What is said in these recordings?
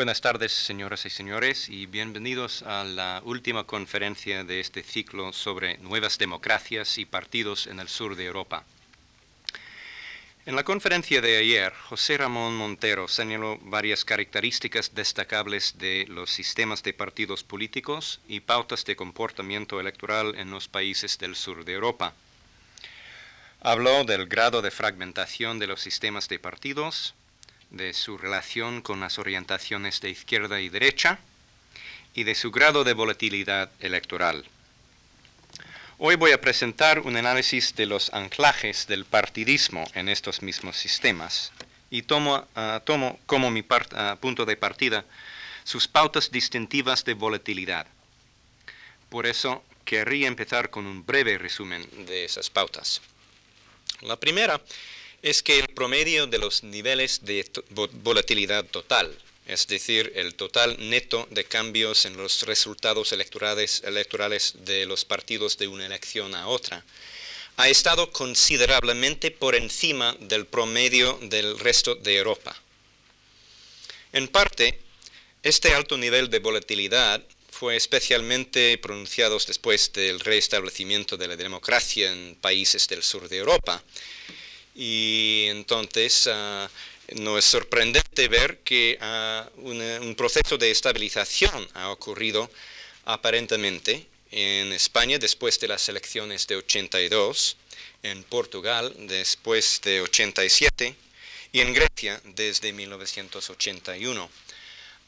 Buenas tardes, señoras y señores, y bienvenidos a la última conferencia de este ciclo sobre nuevas democracias y partidos en el sur de Europa. En la conferencia de ayer, José Ramón Montero señaló varias características destacables de los sistemas de partidos políticos y pautas de comportamiento electoral en los países del sur de Europa. Habló del grado de fragmentación de los sistemas de partidos, de su relación con las orientaciones de izquierda y derecha y de su grado de volatilidad electoral. Hoy voy a presentar un análisis de los anclajes del partidismo en estos mismos sistemas y tomo, ah, como mi ah, punto de partida sus pautas distintivas de volatilidad. Por eso querría empezar con un breve resumen de esas pautas. La primera es que el promedio de los niveles de volatilidad total, es decir, el total neto de cambios en los resultados electorales, electorales de los partidos de una elección a otra, ha estado considerablemente por encima del promedio del resto de Europa. En parte, este alto nivel de volatilidad fue especialmente pronunciado después del restablecimiento de la democracia en países del sur de Europa, y entonces ah, no es sorprendente ver que ah, un proceso de estabilización ha ocurrido aparentemente en España después de las elecciones de 82, en Portugal después de 87 y en Grecia desde 1981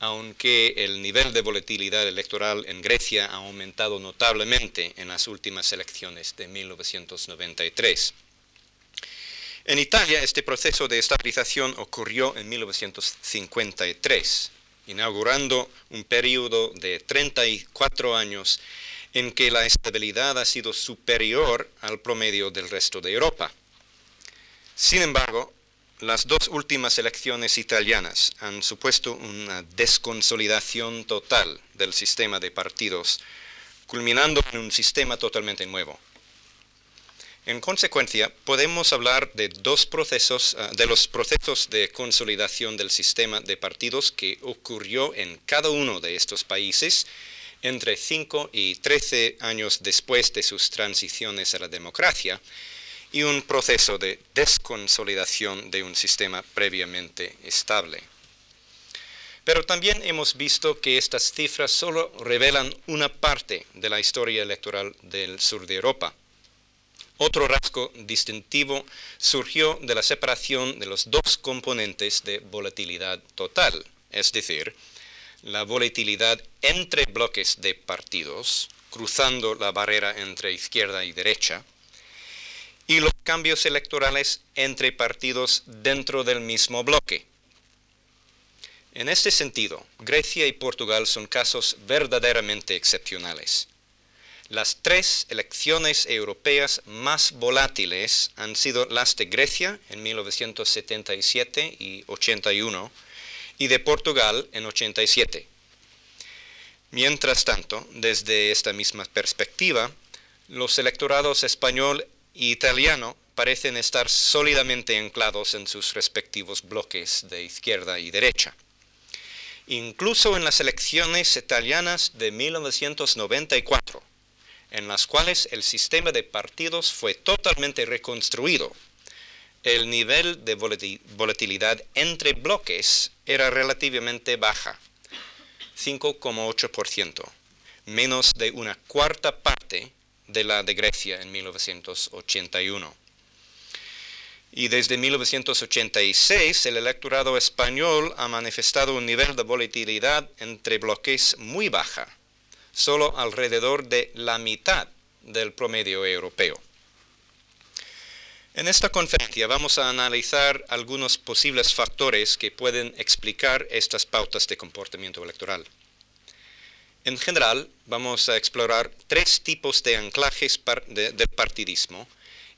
aunque el nivel de volatilidad electoral en Grecia ha aumentado notablemente en las últimas elecciones de 1993. En Italia este proceso de estabilización ocurrió en 1953, inaugurando un periodo de 34 años en que la estabilidad ha sido superior al promedio del resto de Europa. Sin embargo, las dos últimas elecciones italianas han supuesto una desconsolidación total del sistema de partidos, culminando en un sistema totalmente nuevo. En consecuencia, podemos hablar de dos procesos, ah, de los procesos de consolidación del sistema de partidos que ocurrió en cada uno de estos países entre 5 y 13 años después de sus transiciones a la democracia y un proceso de desconsolidación de un sistema previamente estable. Pero también hemos visto que estas cifras solo revelan una parte de la historia electoral del sur de Europa otro rasgo distintivo surgió de la separación de los dos componentes de volatilidad total, es decir, la volatilidad entre bloques de partidos, cruzando la barrera entre izquierda y derecha, y los cambios electorales entre partidos dentro del mismo bloque. En este sentido, Grecia y Portugal son casos verdaderamente excepcionales. Las tres elecciones europeas más volátiles han sido las de Grecia en 1977 y 81 y de Portugal en 87. Mientras tanto, desde esta misma perspectiva, los electorados español e italiano parecen estar sólidamente anclados en sus respectivos bloques de izquierda y derecha. Incluso en las elecciones italianas de 1994, en las cuales el sistema de partidos fue totalmente reconstruido. El nivel de volatilidad entre bloques era relativamente baja, 5,8%, menos de una cuarta parte de la de Grecia en 1981. Y desde 1986 el electorado español ha manifestado un nivel de volatilidad entre bloques muy baja, solo alrededor de la mitad del promedio europeo. En esta conferencia vamos a analizar algunos posibles factores que pueden explicar estas pautas de comportamiento electoral. En general, vamos a explorar tres tipos de anclajes del partidismo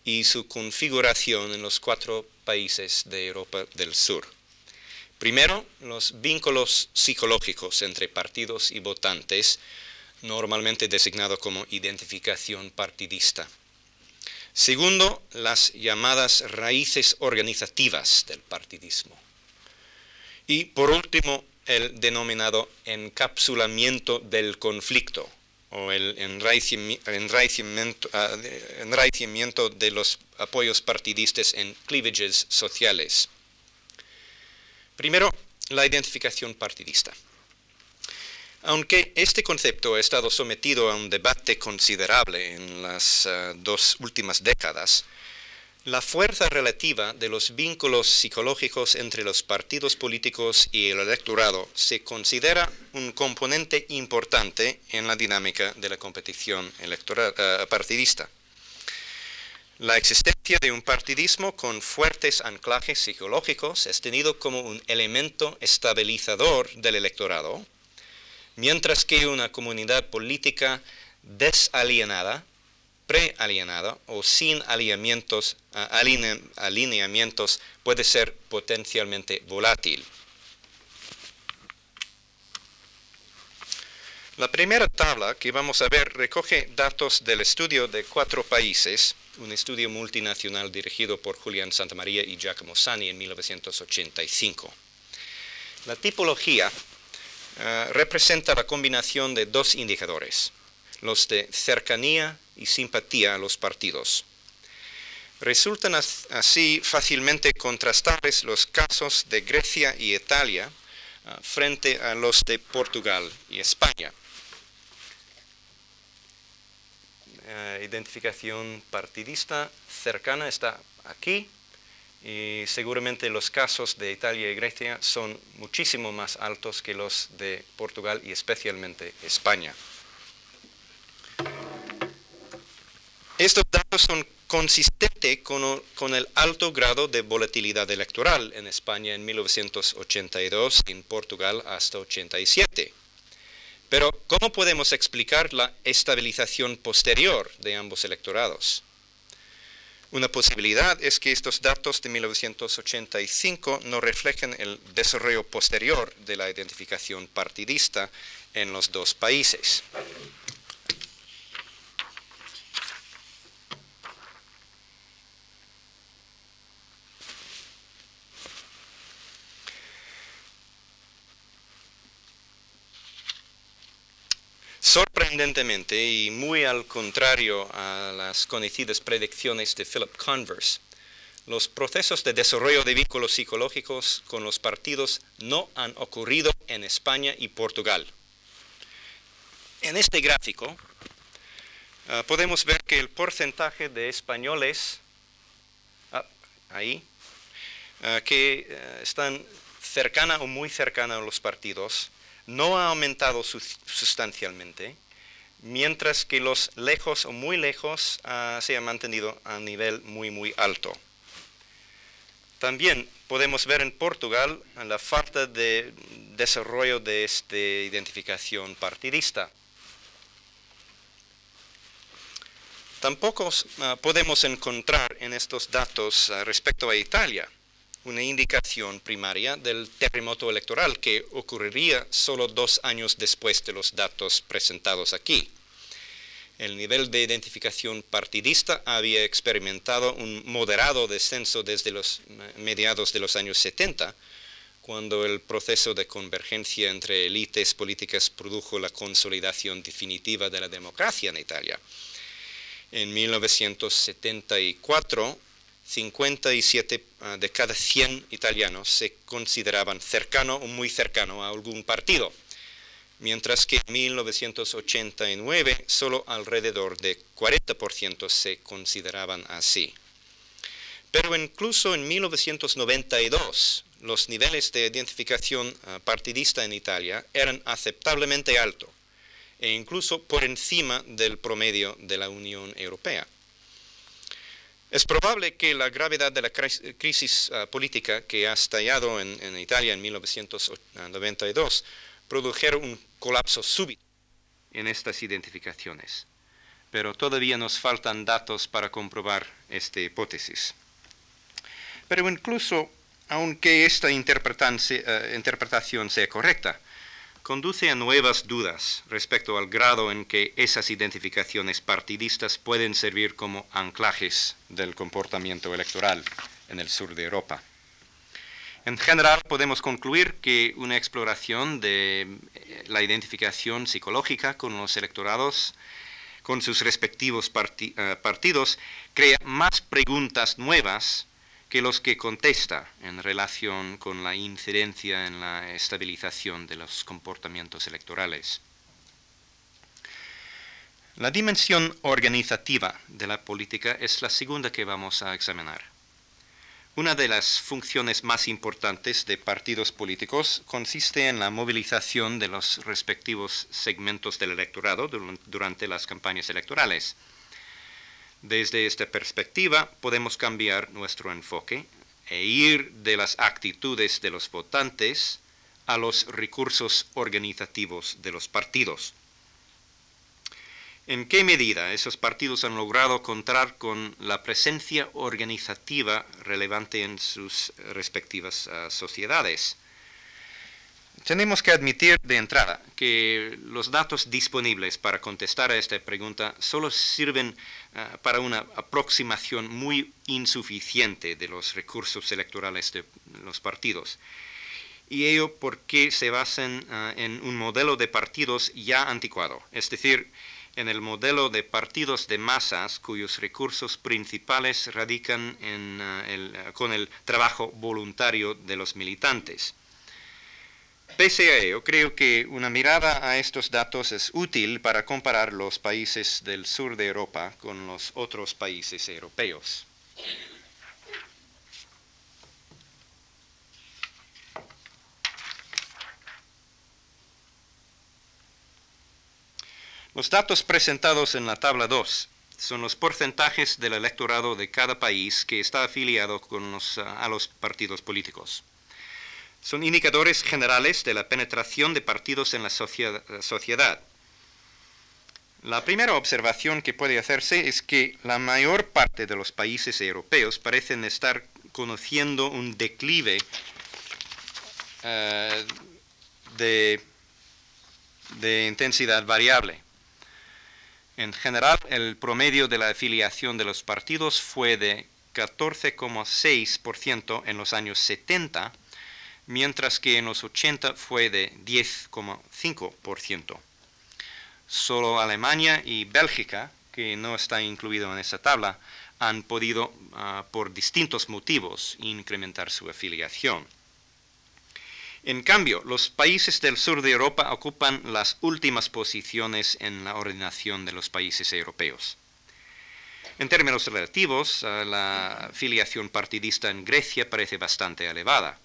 y su configuración en los cuatro países de Europa del Sur. Primero, los vínculos psicológicos entre partidos y votantes normalmente designado como identificación partidista. Segundo, las llamadas raíces organizativas del partidismo. Y por último, el denominado encapsulamiento del conflicto o el ah, enraizamiento, de los apoyos partidistas en cleavages sociales. Primero, la identificación partidista. Aunque este concepto ha estado sometido a un debate considerable en las ah, dos últimas décadas, la fuerza relativa de los vínculos psicológicos entre los partidos políticos y el electorado se considera un componente importante en la dinámica de la competición electoral, eh, partidista. La existencia de un partidismo con fuertes anclajes psicológicos es tenido como un elemento estabilizador del electorado, mientras que una comunidad política desalienada prealienada o sin alineamientos, puede ser potencialmente volátil. La primera tabla que vamos a ver recoge datos del estudio de cuatro países, un estudio multinacional dirigido por Julián Santamaría y Giacomo Sani en 1985. La tipología eh, representa la combinación de dos indicadores, los de cercanía y simpatía a los partidos. Resultan así fácilmente contrastables los casos de Grecia y Italia ah, frente a los de Portugal y España. identificación partidista cercana está aquí y seguramente los casos de Italia y Grecia son muchísimo más altos que los de Portugal y especialmente España. Estos datos son consistentes con, el alto grado de volatilidad electoral en España en 1982 y en Portugal hasta 87. Pero, ¿cómo podemos explicar la estabilización posterior de ambos electorados? Una posibilidad es que estos datos de 1985 no reflejen el desarrollo posterior de la identificación partidista en los dos países. Sorprendentemente, y muy al contrario a las conocidas predicciones de Philip Converse, los procesos de desarrollo de vínculos psicológicos con los partidos no han ocurrido en España y Portugal. En este gráfico ah, podemos ver que el porcentaje de españoles ah, ahí ah, que están cercana o muy cercana a los partidos no ha aumentado sustancialmente, mientras que los lejos o muy lejos ah, se han mantenido a nivel muy, muy alto. También podemos ver en Portugal la falta de desarrollo de esta identificación partidista. Tampoco ah, podemos encontrar en estos datos ah, respecto a Italia una indicación primaria del terremoto electoral que ocurriría solo dos años después de los datos presentados aquí. El nivel de identificación partidista había experimentado un moderado descenso desde los mediados de los años 70, cuando el proceso de convergencia entre élites políticas produjo la consolidación definitiva de la democracia en Italia. En 1974, 57 ah, de cada 100 italianos se consideraban cercano o muy cercano a algún partido, mientras que en 1989 solo alrededor de 40% se consideraban así. Pero incluso en 1992 los niveles de identificación ah, partidista en Italia eran aceptablemente altos e incluso por encima del promedio de la Unión Europea. Es probable que la gravedad de la crisis ah, política que ha estallado en, Italia en 1992 produjera un colapso súbito en estas identificaciones, pero todavía nos faltan datos para comprobar esta hipótesis. Pero incluso aunque esta ah, interpretación sea correcta, conduce a nuevas dudas respecto al grado en que esas identificaciones partidistas pueden servir como anclajes del comportamiento electoral en el sur de Europa. En general, podemos concluir que una exploración de eh, la identificación psicológica con los electorados, con sus respectivos eh, partidos, crea más preguntas nuevas que los que contesta en relación con la incidencia en la estabilización de los comportamientos electorales. La dimensión organizativa de la política es la segunda que vamos a examinar. Una de las funciones más importantes de partidos políticos consiste en la movilización de los respectivos segmentos del electorado durante las campañas electorales. Desde esta perspectiva podemos cambiar nuestro enfoque e ir de las actitudes de los votantes a los recursos organizativos de los partidos. ¿En qué medida esos partidos han logrado contar con la presencia organizativa relevante en sus respectivas ah, sociedades? Tenemos que admitir de entrada que los datos disponibles para contestar a esta pregunta solo sirven ah, para una aproximación muy insuficiente de los recursos electorales de los partidos. Y ello porque se basan ah, en un modelo de partidos ya anticuado, es decir, en el modelo de partidos de masas cuyos recursos principales radican en, eh, con el trabajo voluntario de los militantes. Pese a ello, creo que una mirada a estos datos es útil para comparar los países del sur de Europa con los otros países europeos. Los datos presentados en la tabla 2 son los porcentajes del electorado de cada país que está afiliado a los partidos políticos. Son indicadores generales de la penetración de partidos en la sociedad. La primera observación que puede hacerse es que la mayor parte de los países europeos parecen estar conociendo un declive eh, de intensidad variable. En general, el promedio de la afiliación de los partidos fue de 14,6% en los años 70, mientras que en los 80 fue de 10,5%. Solo Alemania y Bélgica, que no está incluido en esa tabla, han podido, ah, por distintos motivos, incrementar su afiliación. En cambio, los países del sur de Europa ocupan las últimas posiciones en la ordenación de los países europeos. En términos relativos, eh, la filiación partidista en Grecia parece bastante elevada,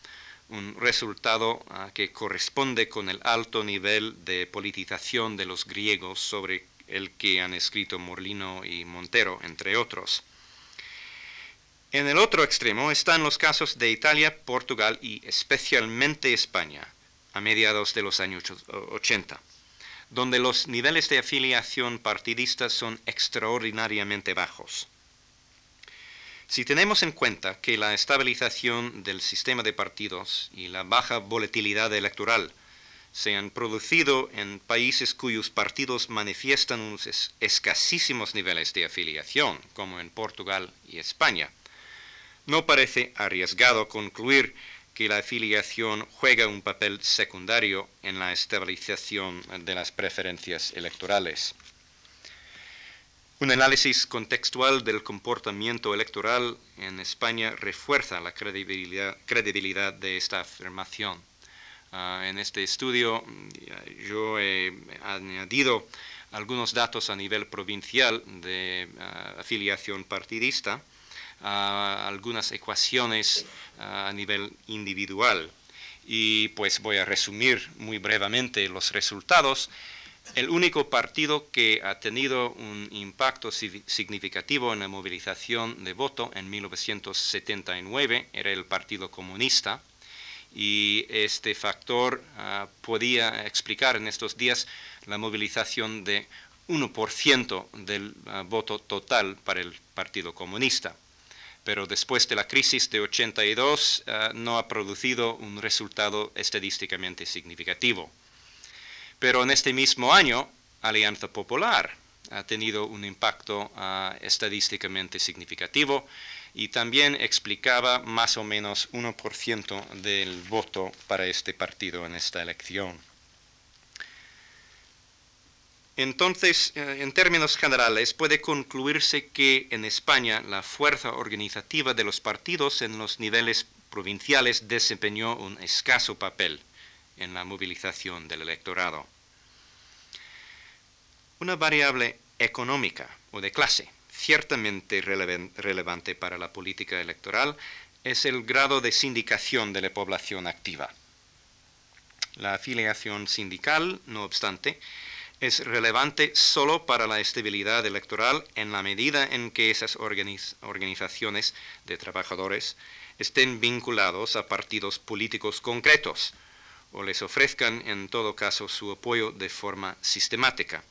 un resultado eh, que corresponde con el alto nivel de politización de los griegos sobre el que han escrito Morlino y Montero, entre otros. En el otro extremo están los casos de Italia, Portugal y especialmente España, a mediados de los años 80, donde los niveles de afiliación partidista son extraordinariamente bajos. Si tenemos en cuenta que la estabilización del sistema de partidos y la baja volatilidad electoral se han producido en países cuyos partidos manifiestan unos escasísimos niveles de afiliación, como en Portugal y España, no parece arriesgado concluir que la afiliación juega un papel secundario en la estabilización de las preferencias electorales. Un análisis contextual del comportamiento electoral en España refuerza la credibilidad, de esta afirmación. Ah, en este estudio yo he añadido algunos datos a nivel provincial de ah, afiliación partidista algunas ecuaciones a nivel individual. Y pues voy a resumir muy brevemente los resultados. El único partido que ha tenido un impacto significativo en la movilización de voto en 1979 era el Partido Comunista y este factor ah, podía explicar en estos días la movilización de 1% del ah, voto total para el Partido Comunista pero después de la crisis de 82 eh, no ha producido un resultado estadísticamente significativo. Pero en este mismo año, Alianza Popular ha tenido un impacto eh, estadísticamente significativo y también explicaba más o menos 1% del voto para este partido en esta elección. Entonces, eh, en términos generales, puede concluirse que en España la fuerza organizativa de los partidos en los niveles provinciales desempeñó un escaso papel en la movilización del electorado. Una variable económica o de clase ciertamente relevante para la política electoral es el grado de sindicación de la población activa. La afiliación sindical, no obstante, es relevante solo para la estabilidad electoral en la medida en que esas organizaciones de trabajadores estén vinculados a partidos políticos concretos o les ofrezcan en todo caso su apoyo de forma sistemática.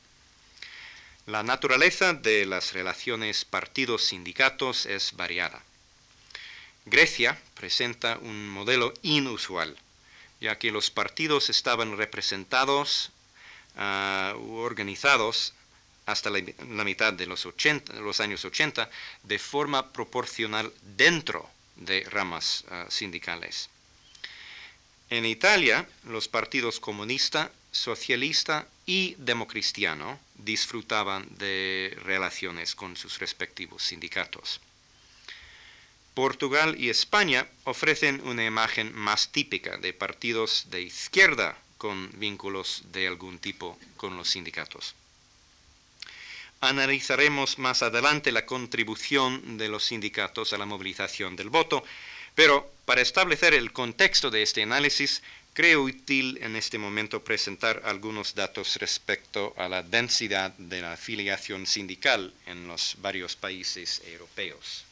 La naturaleza de las relaciones partidos-sindicatos es variada. Grecia presenta un modelo inusual, ya que los partidos estaban representados uh, organizados hasta la, mitad de los, los, años 80 de forma proporcional dentro de ramas ah, sindicales. En Italia, los partidos comunista, socialista y democristiano disfrutaban de relaciones con sus respectivos sindicatos. Portugal y España ofrecen una imagen más típica de partidos de izquierda con vínculos de algún tipo con los sindicatos. Analizaremos más adelante la contribución de los sindicatos a la movilización del voto, pero para establecer el contexto de este análisis creo útil en este momento presentar algunos datos respecto a la densidad de la afiliación sindical en los varios países europeos.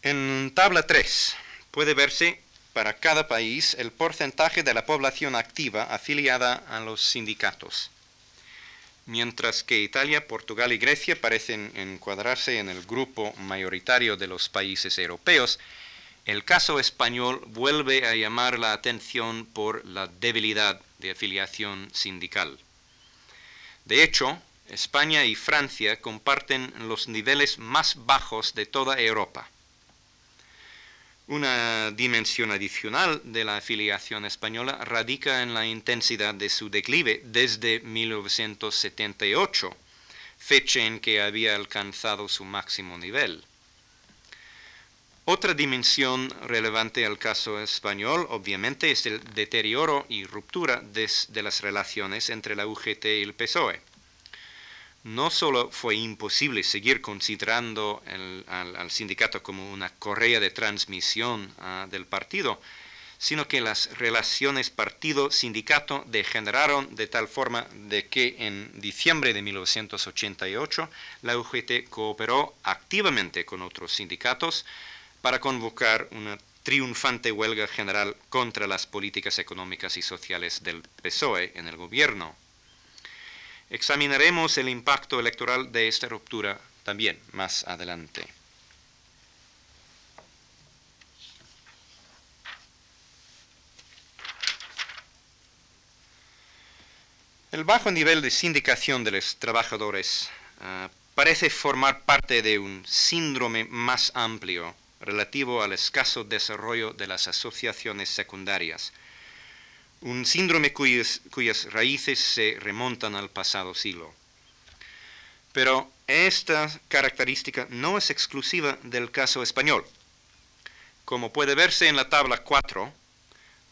En tabla 3 puede verse para cada país el porcentaje de la población activa afiliada a los sindicatos mientras que Italia, Portugal y Grecia parecen encuadrarse en el grupo mayoritario de los países europeos, el caso español vuelve a llamar la atención por la debilidad de afiliación sindical. De hecho, España y Francia comparten los niveles más bajos de toda Europa. Una dimensión adicional de la afiliación española radica en la intensidad de su declive desde 1978, fecha en que había alcanzado su máximo nivel. Otra dimensión relevante al caso español, obviamente, es el deterioro y ruptura de, de las relaciones entre la UGT y el PSOE no solo fue imposible seguir considerando al, sindicato como una correa de transmisión ah, del partido, sino que las relaciones partido-sindicato degeneraron de tal forma de que en diciembre de 1988 la UGT cooperó activamente con otros sindicatos para convocar una triunfante huelga general contra las políticas económicas y sociales del PSOE en el gobierno. Examinaremos el impacto electoral de esta ruptura también más adelante. El bajo nivel de sindicación de los trabajadores ah, parece formar parte de un síndrome más amplio relativo al escaso desarrollo de las asociaciones secundarias, un síndrome cuyas, raíces se remontan al pasado siglo. Pero esta característica no es exclusiva del caso español. Como puede verse en la tabla 4,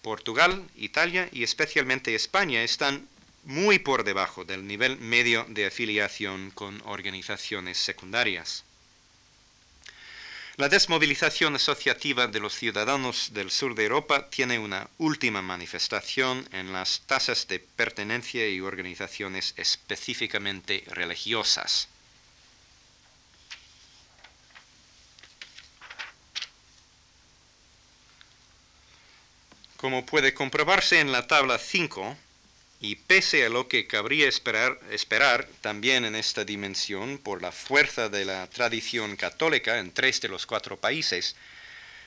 Portugal, Italia y especialmente España están muy por debajo del nivel medio de afiliación con organizaciones secundarias. La desmovilización asociativa de los ciudadanos del sur de Europa tiene una última manifestación en las tasas de pertenencia y organizaciones específicamente religiosas. Como puede comprobarse en la tabla 5, y pese a lo que cabría esperar, esperar, también en esta dimensión por la fuerza de la tradición católica en tres de los cuatro países,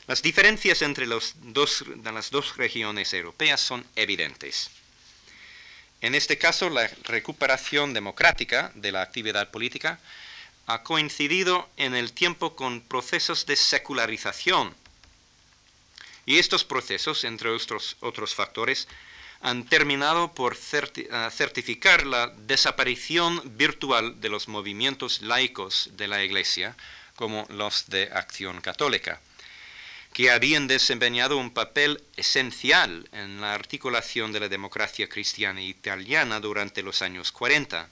las diferencias entre los dos, las dos regiones europeas son evidentes. En este caso, la recuperación democrática de la actividad política ha coincidido en el tiempo con procesos de secularización. Y estos procesos, entre otros, otros factores, han terminado por eh, certificar la desaparición virtual de los movimientos laicos de la Iglesia, como los de Acción Católica, que habían desempeñado un papel esencial en la articulación de la democracia cristiana italiana durante los años 40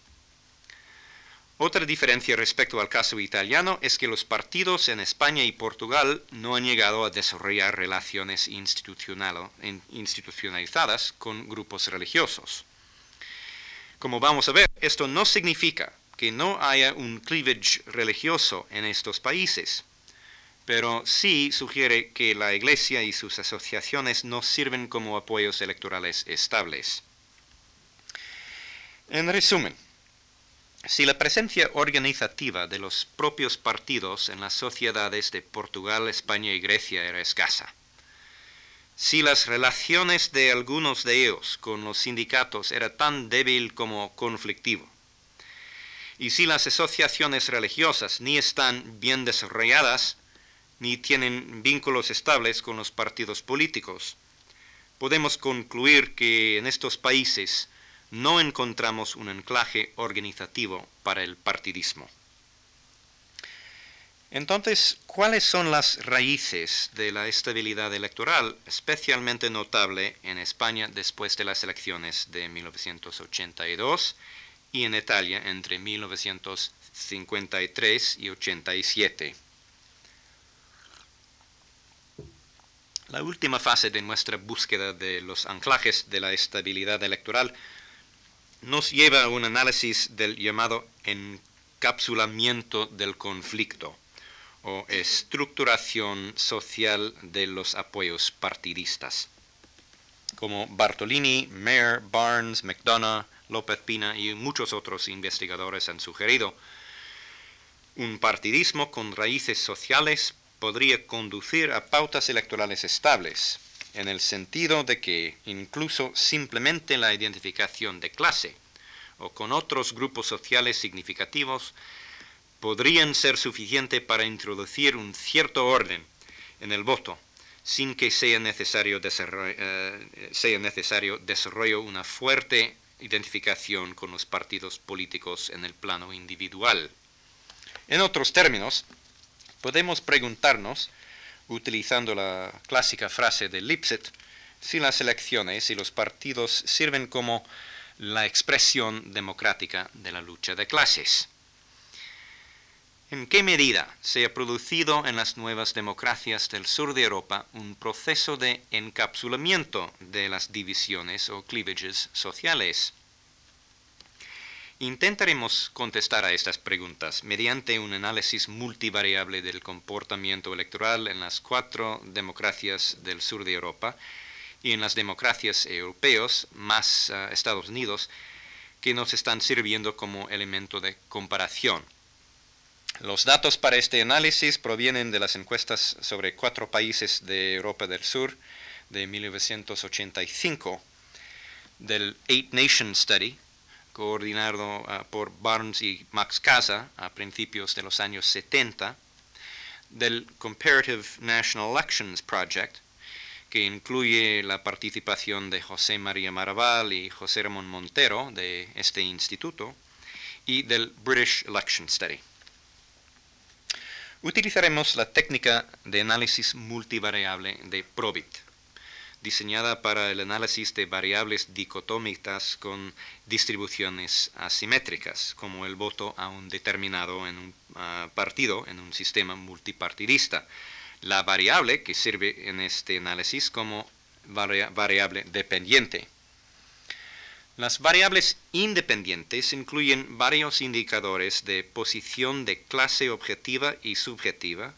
otra diferencia respecto al caso italiano es que los partidos en España y Portugal no han llegado a desarrollar relaciones institucionalizadas con grupos religiosos. Como vamos a ver, esto no significa que no haya un cleavage religioso en estos países, pero sí sugiere que la Iglesia y sus asociaciones no sirven como apoyos electorales estables. En resumen, si la presencia organizativa de los propios partidos en las sociedades de Portugal, España y Grecia era escasa, si las relaciones de algunos de ellos con los sindicatos era tan débil como conflictivo, y si las asociaciones religiosas ni están bien desarrolladas, ni tienen vínculos estables con los partidos políticos, podemos concluir que en estos países no encontramos un anclaje organizativo para el partidismo. Entonces, ¿cuáles son las raíces de la estabilidad electoral, especialmente notable en España después de las elecciones de 1982 y en Italia entre 1953 y 87? La última fase de nuestra búsqueda de los anclajes de la estabilidad electoral nos lleva a un análisis del llamado encapsulamiento del conflicto o estructuración social de los apoyos partidistas. Como Bartolini, Mayer, Barnes, McDonough, López Pina y muchos otros investigadores han sugerido, un partidismo con raíces sociales podría conducir a pautas electorales estables, en el sentido de que incluso simplemente la identificación de clase o con otros grupos sociales significativos podrían ser suficiente para introducir un cierto orden en el voto sin que sea necesario, desarrollo, eh, sea necesario desarrollo una fuerte identificación con los partidos políticos en el plano individual. En otros términos, podemos preguntarnos utilizando la clásica frase de Lipset, si las elecciones y los partidos sirven como la expresión democrática de la lucha de clases. ¿En qué medida se ha producido en las nuevas democracias del sur de Europa un proceso de encapsulamiento de las divisiones o cleavages sociales? Intentaremos contestar a estas preguntas mediante un análisis multivariable del comportamiento electoral en las cuatro democracias del sur de Europa y en las democracias europeas, más eh, Estados Unidos, que nos están sirviendo como elemento de comparación. Los datos para este análisis provienen de las encuestas sobre cuatro países de Europa del Sur de 1985, del Eight Nation Study, coordinado ah, por Barnes y Max Casa a principios de los años 70, del Comparative National Elections Project, que incluye la participación de José María Maraval y José Ramón Montero de este instituto, y del British Election Study. Utilizaremos la técnica de análisis multivariable de Probit diseñada para el análisis de variables dicotómicas con distribuciones asimétricas, como el voto a un determinado en un, ah, partido en un sistema multipartidista. La variable que sirve en este análisis como variable dependiente. Las variables independientes incluyen varios indicadores de posición de clase objetiva y subjetiva,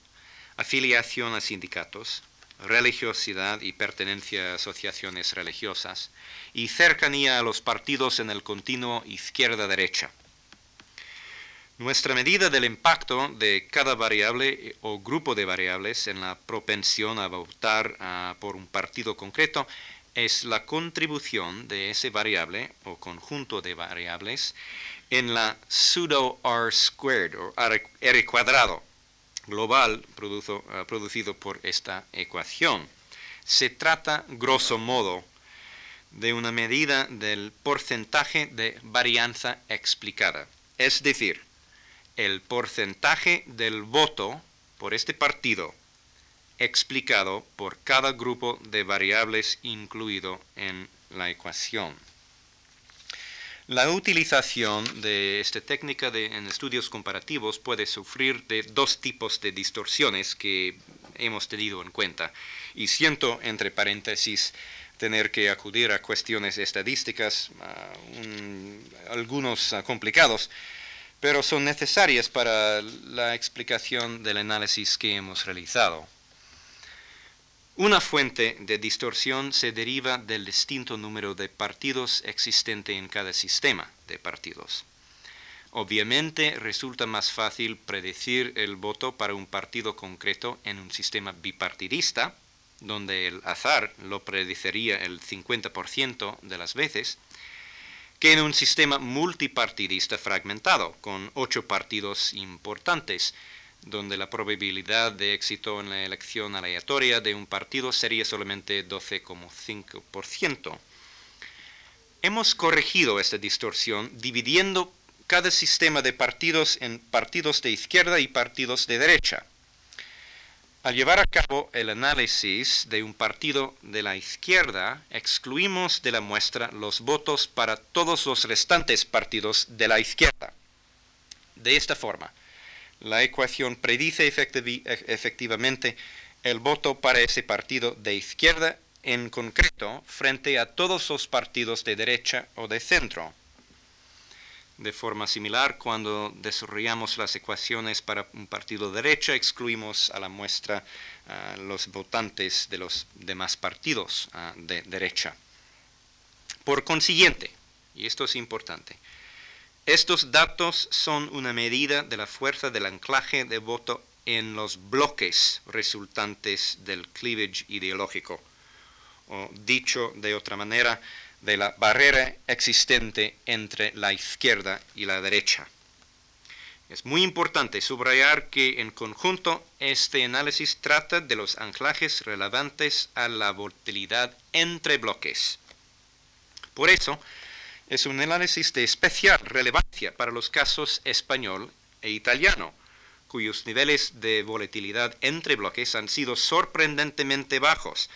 afiliación a sindicatos, religiosidad y pertenencia a asociaciones religiosas, y cercanía a los partidos en el continuo izquierda-derecha. Nuestra medida del impacto de cada variable o grupo de variables en la propensión a votar por un partido concreto es la contribución de ese variable o conjunto de variables en la pseudo R squared o R cuadrado global ah, producido por esta ecuación. Se trata, grosso modo, de una medida del porcentaje de varianza explicada, es decir, el porcentaje del voto por este partido explicado por cada grupo de variables incluido en la ecuación. La utilización de esta técnica en estudios comparativos puede sufrir de dos tipos de distorsiones que hemos tenido en cuenta. Y siento, entre paréntesis, tener que acudir a cuestiones estadísticas, algunos complicados, pero son necesarias para la explicación del análisis que hemos realizado. Una fuente de distorsión se deriva del distinto número de partidos existente en cada sistema de partidos. Obviamente resulta más fácil predecir el voto para un partido concreto en un sistema bipartidista, donde el azar lo predecería el 50% de las veces, que en un sistema multipartidista fragmentado, con ocho partidos importantes, donde la probabilidad de éxito en la elección aleatoria de un partido sería solamente 12,5%. Hemos corregido esta distorsión dividiendo cada sistema de partidos en partidos de izquierda y partidos de derecha. Al llevar a cabo el análisis de un partido de la izquierda, excluimos de la muestra los votos para todos los restantes partidos de la izquierda. De esta forma, la ecuación predice efectivamente el voto para ese partido de izquierda en concreto frente a todos los partidos de derecha o de centro. De forma similar, cuando desarrollamos las ecuaciones para un partido de derecha, excluimos a la muestra los votantes de los demás partidos de derecha. Por consiguiente, y esto es importante, estos datos son una medida de la fuerza del anclaje de voto en los bloques resultantes del cleavage ideológico, o dicho de otra manera, de la barrera existente entre la izquierda y la derecha. Es muy importante subrayar que en conjunto este análisis trata de los anclajes relevantes a la volatilidad entre bloques. Por eso, es un análisis de especial relevancia para los casos español e italiano, cuyos niveles de volatilidad entre bloques han sido sorprendentemente bajos,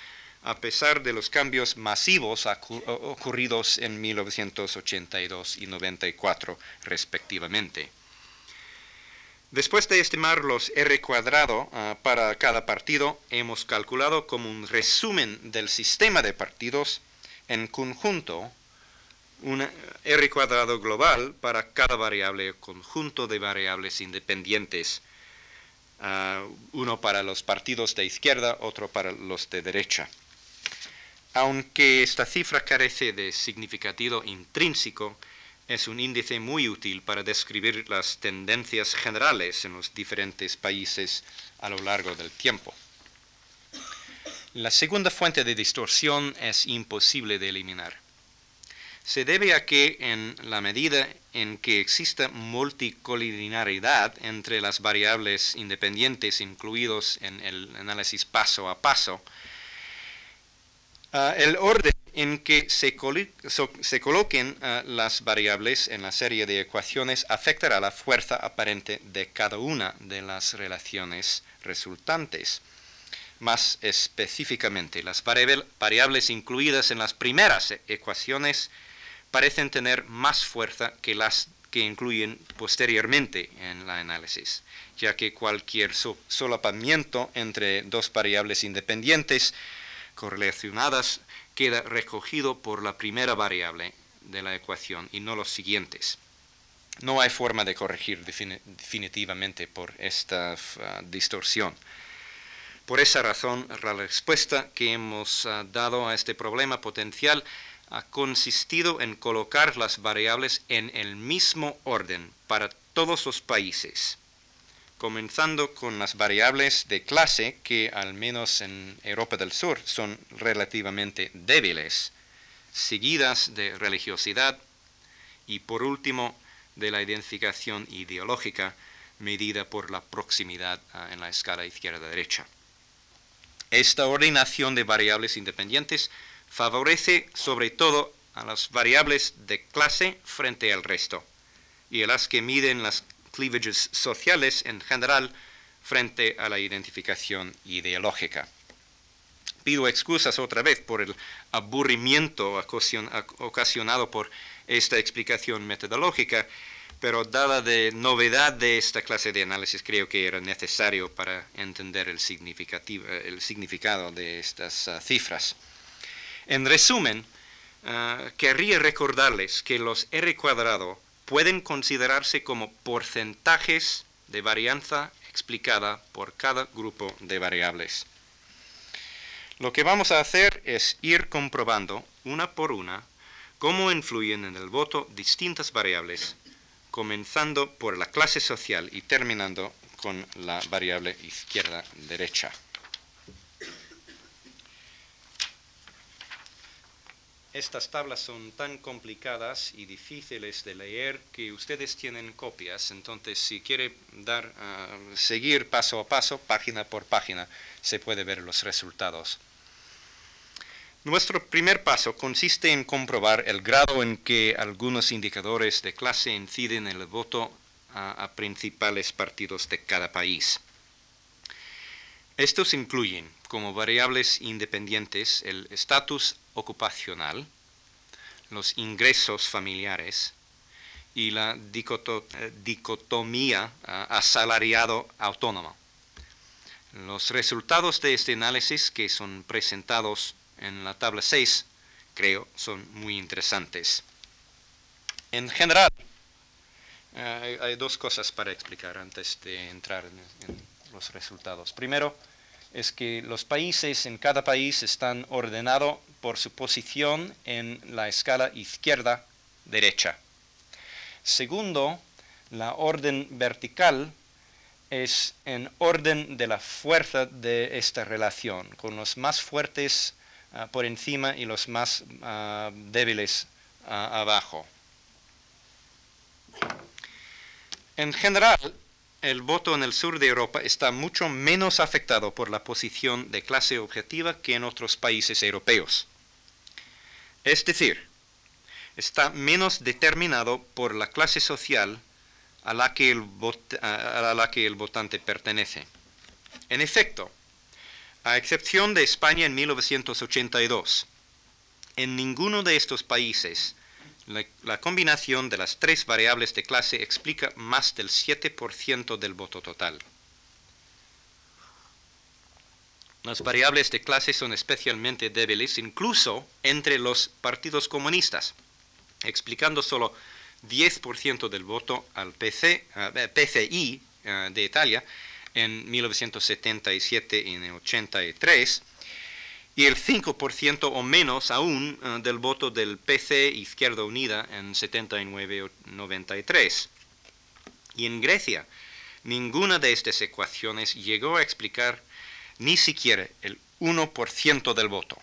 a pesar de los cambios masivos ocurridos en 1982 y 94 respectivamente. Después de estimar los R cuadrado ah, para cada partido, hemos calculado como un resumen del sistema de partidos en conjunto un R cuadrado global para cada variable conjunto de variables independientes, ah, uno para los partidos de izquierda, otro para los de derecha. Aunque esta cifra carece de significativo intrínseco, es un índice muy útil para describir las tendencias generales en los diferentes países a lo largo del tiempo. La segunda fuente de distorsión es imposible de eliminar. Se debe a que en la medida en que exista multicolinaridad entre las variables independientes incluidos en el análisis paso a paso, Ah, el orden en que se, coloquen ah, las variables en la serie de ecuaciones afectará la fuerza aparente de cada una de las relaciones resultantes. Más específicamente, las variables incluidas en las primeras ecuaciones parecen tener más fuerza que las que incluyen posteriormente en el análisis, ya que cualquier solapamiento entre dos variables independientes correlacionadas queda recogido por la primera variable de la ecuación y no los siguientes. No hay forma de corregir definitivamente por esta uh, distorsión. Por esa razón, la respuesta que hemos uh, dado a este problema potencial ha consistido en colocar las variables en el mismo orden para todos los países comenzando con las variables de clase que al menos en Europa del Sur son relativamente débiles, seguidas de religiosidad y por último de la identificación ideológica medida por la proximidad ah, en la escala izquierda-derecha. Esta ordenación de variables independientes favorece sobre todo a las variables de clase frente al resto y a las que miden las cleavages sociales en general frente a la identificación ideológica. Pido excusas otra vez por el aburrimiento ocasionado por esta explicación metodológica, pero dada de novedad de esta clase de análisis creo que era necesario para entender el, el significado de estas ah, cifras. En resumen, ah, querría recordarles que los R cuadrado pueden considerarse como porcentajes de varianza explicada por cada grupo de variables. Lo que vamos a hacer es ir comprobando una por una cómo influyen en el voto distintas variables, comenzando por la clase social y terminando con la variable izquierda-derecha. Estas tablas son tan complicadas y difíciles de leer que ustedes tienen copias, entonces si quiere dar, ah, seguir paso a paso, página por página, se puede ver los resultados. Nuestro primer paso consiste en comprobar el grado en que algunos indicadores de clase inciden en el voto a principales partidos de cada país. Estos incluyen como variables independientes el estatus ocupacional, los ingresos familiares y la eh, dicotomía ah, asalariado autónomo. Los resultados de este análisis que son presentados en la tabla 6, creo, son muy interesantes. En general, eh, hay dos cosas para explicar antes de entrar en los resultados. Primero, es que los países en cada país están ordenados por su posición en la escala izquierda-derecha. Segundo, la orden vertical es en orden de la fuerza de esta relación, con los más fuertes ah, por encima y los más ah, débiles ah, abajo. En general, el voto en el sur de Europa está mucho menos afectado por la posición de clase objetiva que en otros países europeos. Es decir, está menos determinado por la clase social a la que el, la votante pertenece. En efecto, a excepción de España en 1982, en ninguno de estos países la, combinación de las tres variables de clase explica más del 7% del voto total. Las variables de clase son especialmente débiles incluso entre los partidos comunistas, explicando solo 10% del voto al PC, PCI eh, de Italia en 1977 y en 83 y el 5% o menos aún eh, del voto del PC Izquierda Unida en 79-93. Y en Grecia, ninguna de estas ecuaciones llegó a explicar ni siquiera el 1% del voto.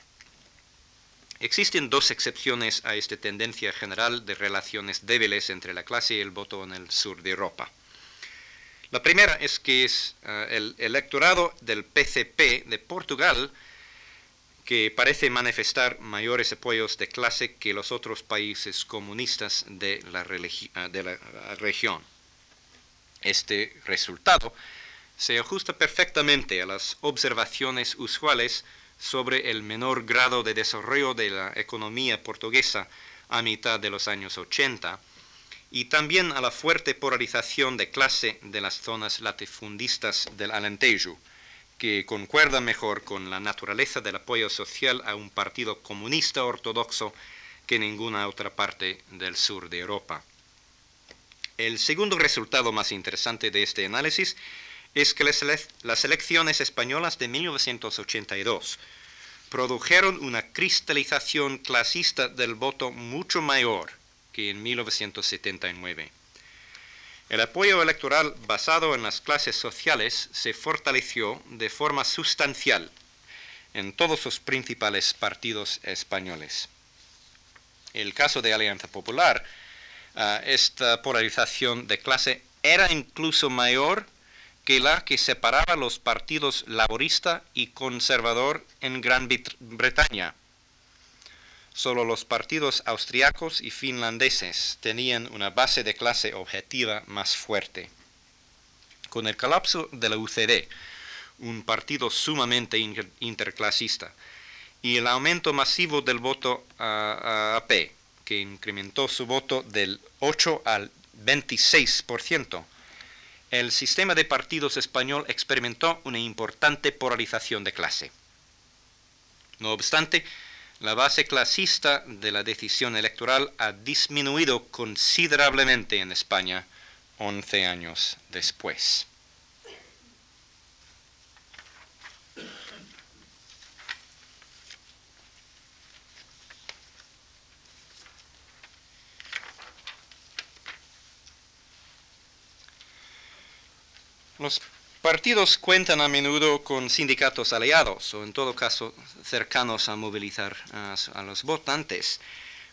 Existen dos excepciones a esta tendencia general de relaciones débiles entre la clase y el voto en el sur de Europa. La primera es que es eh, el electorado del PCP de Portugal que parece manifestar mayores apoyos de clase que los otros países comunistas de la, ah, de la región. Este resultado se ajusta perfectamente a las observaciones usuales sobre el menor grado de desarrollo de la economía portuguesa a mitad de los años 80 y también a la fuerte polarización de clase de las zonas latifundistas del Alentejo, que concuerda mejor con la naturaleza del apoyo social a un partido comunista ortodoxo que ninguna otra parte del sur de Europa. El segundo resultado más interesante de este análisis es que las elecciones españolas de 1982 produjeron una cristalización clasista del voto mucho mayor que en 1979. El apoyo electoral basado en las clases sociales se fortaleció de forma sustancial en todos los principales partidos españoles. El caso de Alianza Popular, ah, esta polarización de clase era incluso mayor que la que separaba los partidos laborista y conservador en Gran Bretaña. Solo los partidos austriacos y finlandeses tenían una base de clase objetiva más fuerte. Con el colapso de la UCD, un partido sumamente interclasista, y el aumento masivo del voto a, AP, que incrementó su voto del 8 al 26%, el sistema de partidos español experimentó una importante polarización de clase. No obstante, la base clasista de la decisión electoral ha disminuido considerablemente en España 11 años después. Los partidos cuentan a menudo con sindicatos aliados o en todo caso cercanos a movilizar a, los votantes.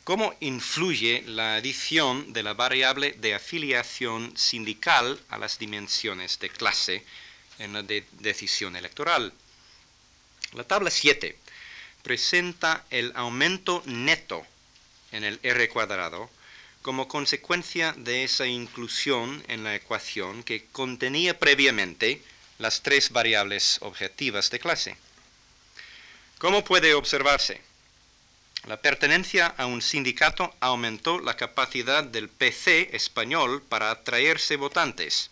¿Cómo influye la adición de la variable de afiliación sindical a las dimensiones de clase en la decisión electoral? La tabla 7 presenta el aumento neto en el R cuadrado como consecuencia de esa inclusión en la ecuación que contenía previamente las tres variables objetivas de clase. ¿Cómo puede observarse? La pertenencia a un sindicato aumentó la capacidad del PC español para atraerse votantes.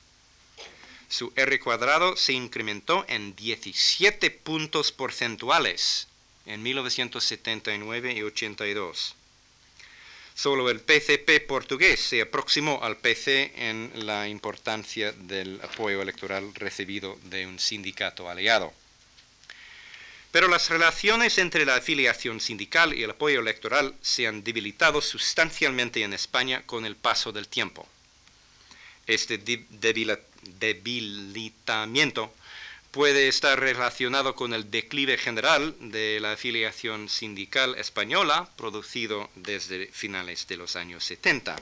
Su R cuadrado se incrementó en 17 puntos porcentuales en 1979 y 82. Solo el PCP portugués se aproximó al PC en la importancia del apoyo electoral recibido de un sindicato aliado. Pero las relaciones entre la afiliación sindical y el apoyo electoral se han debilitado sustancialmente en España con el paso del tiempo. Este debilitamiento puede estar relacionado con el declive general de la afiliación sindical española producido desde finales de los años 70.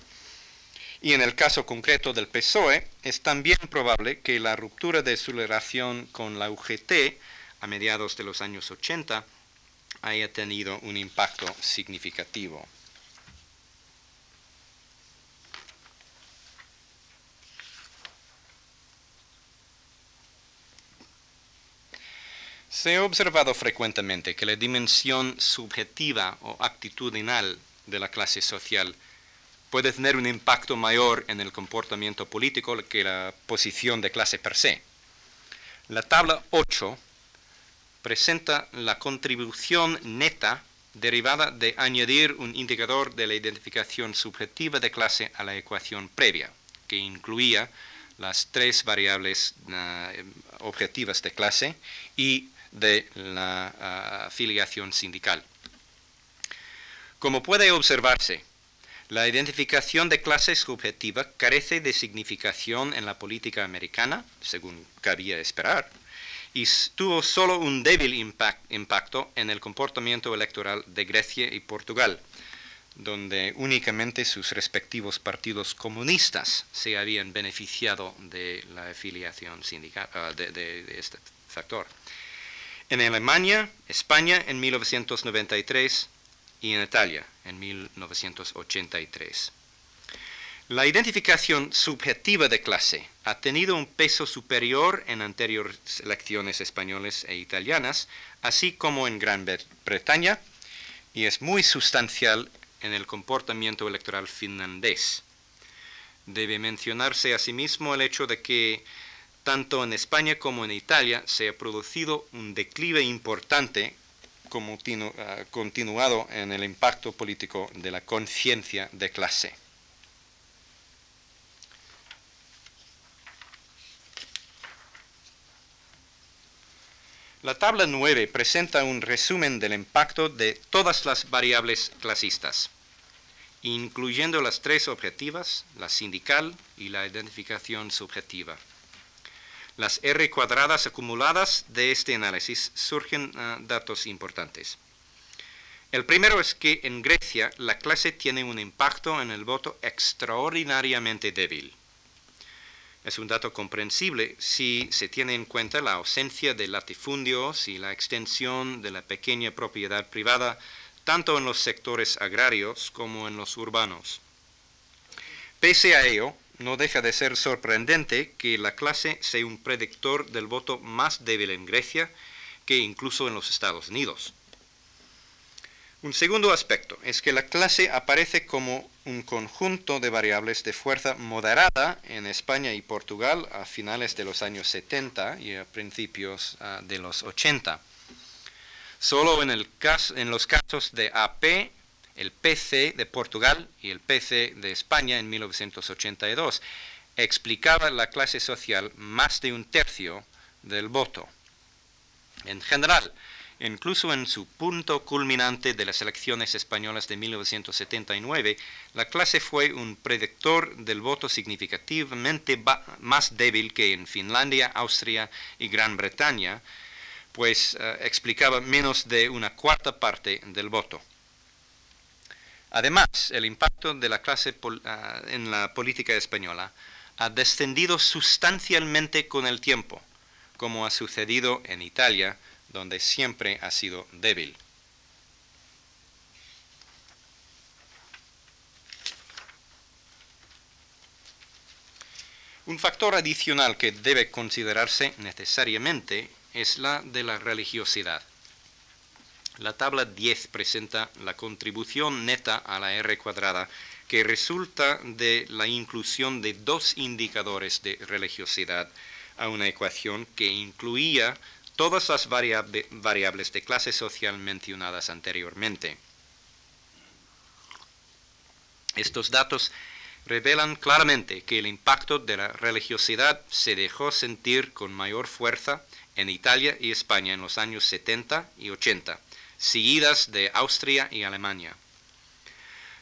Y en el caso concreto del PSOE, es también probable que la ruptura de su relación con la UGT a mediados de los años 80 haya tenido un impacto significativo. Se ha observado frecuentemente que la dimensión subjetiva o actitudinal de la clase social puede tener un impacto mayor en el comportamiento político que la posición de clase per se. La tabla 8 presenta la contribución neta derivada de añadir un indicador de la identificación subjetiva de clase a la ecuación previa, que incluía las tres variables eh, objetivas de clase y de la ah, afiliación sindical. Como puede observarse, la identificación de clase subjetiva carece de significación en la política americana, según cabía esperar, y tuvo solo un débil impacto en el comportamiento electoral de Grecia y Portugal, donde únicamente sus respectivos partidos comunistas se habían beneficiado de la afiliación sindical, ah, de este factor en Alemania, España en 1993 y en Italia en 1983. La identificación subjetiva de clase ha tenido un peso superior en anteriores elecciones españolas e italianas, así como en Gran Bretaña, y es muy sustancial en el comportamiento electoral finlandés. Debe mencionarse asimismo el hecho de que tanto en España como en Italia se ha producido un declive importante ah, continuado en el impacto político de la conciencia de clase. La tabla 9 presenta un resumen del impacto de todas las variables clasistas. incluyendo las tres objetivas, la sindical y la identificación subjetiva. Las R cuadradas acumuladas de este análisis surgen ah, datos importantes. El primero es que en Grecia la clase tiene un impacto en el voto extraordinariamente débil. Es un dato comprensible si se tiene en cuenta la ausencia de latifundios y la extensión de la pequeña propiedad privada tanto en los sectores agrarios como en los urbanos. Pese a ello, no deja de ser sorprendente que la clase sea un predictor del voto más débil en Grecia que incluso en los Estados Unidos. Un segundo aspecto es que la clase aparece como un conjunto de variables de fuerza moderada en España y Portugal a finales de los años 70 y a principios ah, de los 80. Solo en, el en los casos de AP, el PC de Portugal y el PC de España en 1982 explicaba la clase social más de un tercio del voto. En general, Incluso en su punto culminante de las elecciones españolas de 1979, la clase fue un predictor del voto significativamente más débil que en Finlandia, Austria y Gran Bretaña, pues eh, explicaba menos de una cuarta parte del voto. Además, el impacto de la clase ah, en la política española ha descendido sustancialmente con el tiempo, como ha sucedido en Italia, donde siempre ha sido débil. Un factor adicional que debe considerarse necesariamente es la de la religiosidad. La tabla 10 presenta la contribución neta a la R cuadrada que resulta de la inclusión de dos indicadores de religiosidad a una ecuación que incluía todas las variables de clase social mencionadas anteriormente. Estos datos revelan claramente que el impacto de la religiosidad se dejó sentir con mayor fuerza en Italia y España en los años 70 y 80, seguidas de Austria y Alemania.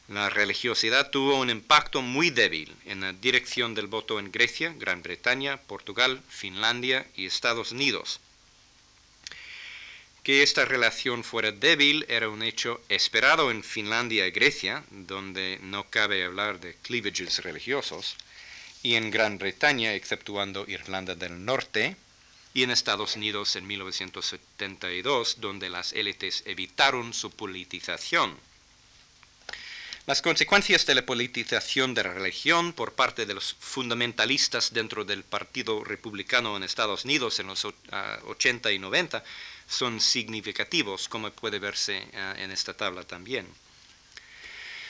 La religiosidad tuvo un impacto muy débil en la dirección del voto en Grecia, Gran Bretaña, Portugal, Finlandia y Estados Unidos, que esta relación fuera débil era un hecho esperado en Finlandia y Grecia, donde no cabe hablar de cleavages religiosos, y en Gran Bretaña, exceptuando Irlanda del Norte, y en Estados Unidos en 1972, donde las élites evitaron su politización. Las consecuencias de la politización de la religión por parte de los fundamentalistas dentro del Partido Republicano en Estados Unidos en los 80 ah, y 90 son significativos, como puede verse eh, en esta tabla también.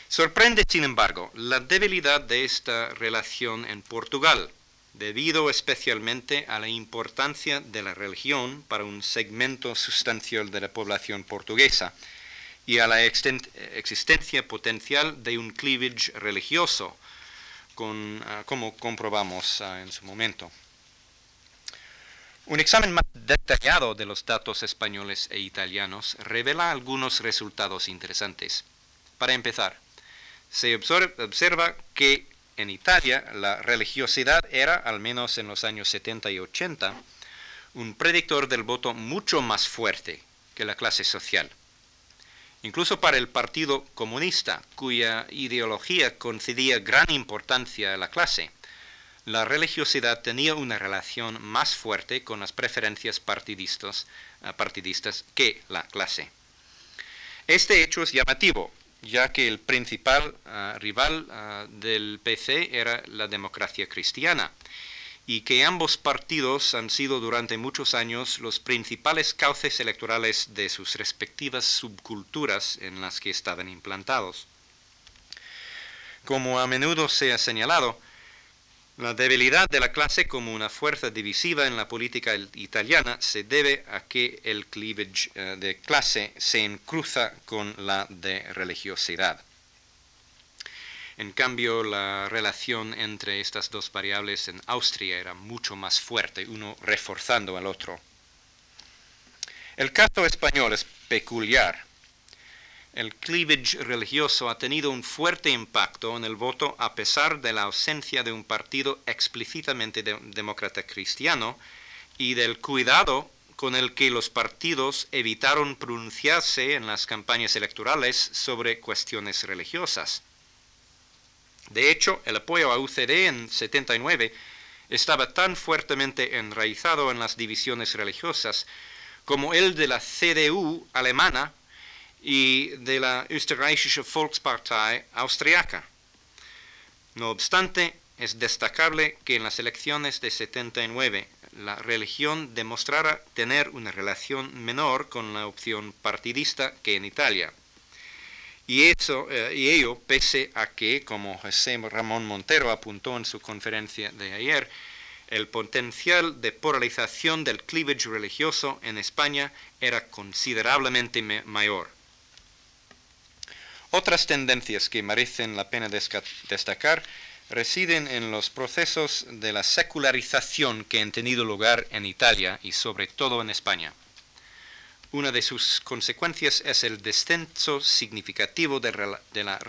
Sorprende, sin embargo, la debilidad de esta relación en Portugal, debido especialmente a la importancia de la religión para un segmento sustancial de la población portuguesa y a la existencia potencial de un cleavage religioso, ah, como comprobamos ah, en su momento. Un examen más detallado de los datos españoles e italianos revela algunos resultados interesantes. Para empezar, se observa que en Italia la religiosidad era, al menos en los años 70 y 80, un predictor del voto mucho más fuerte que la clase social. Incluso para el Partido Comunista, cuya ideología concedía gran importancia a la clase, la religiosidad tenía una relación más fuerte con las preferencias partidistas, que la clase. Este hecho es llamativo, ya que el principal eh, rival eh, del PC era la democracia cristiana, y que ambos partidos han sido durante muchos años los principales cauces electorales de sus respectivas subculturas en las que estaban implantados. Como a menudo se ha señalado, la debilidad de la clase como una fuerza divisiva en la política italiana se debe a que el cleavage eh, de clase se encruza con la de religiosidad. En cambio, la relación entre estas dos variables en Austria era mucho más fuerte, uno reforzando al otro. El caso español es peculiar. El cleavage religioso ha tenido un fuerte impacto en el voto a pesar de la ausencia de un partido explícitamente demócrata cristiano y del cuidado con el que los partidos evitaron pronunciarse en las campañas electorales sobre cuestiones religiosas. De hecho, el apoyo a UCD en 79 estaba tan fuertemente enraizado en las divisiones religiosas como el de la CDU alemana y de la Österreichische Volkspartei austriaca. No obstante, es destacable que en las elecciones de 79 la religión demostrara tener una relación menor con la opción partidista que en Italia. Y, eso, eh, y ello pese a que, como José Ramón Montero apuntó en su conferencia de ayer, el potencial de polarización del cleavage religioso en España era considerablemente mayor. Otras tendencias que merecen la pena destacar residen en los procesos de la secularización que han tenido lugar en Italia y sobre todo en España. Una de sus consecuencias es el descenso significativo de, la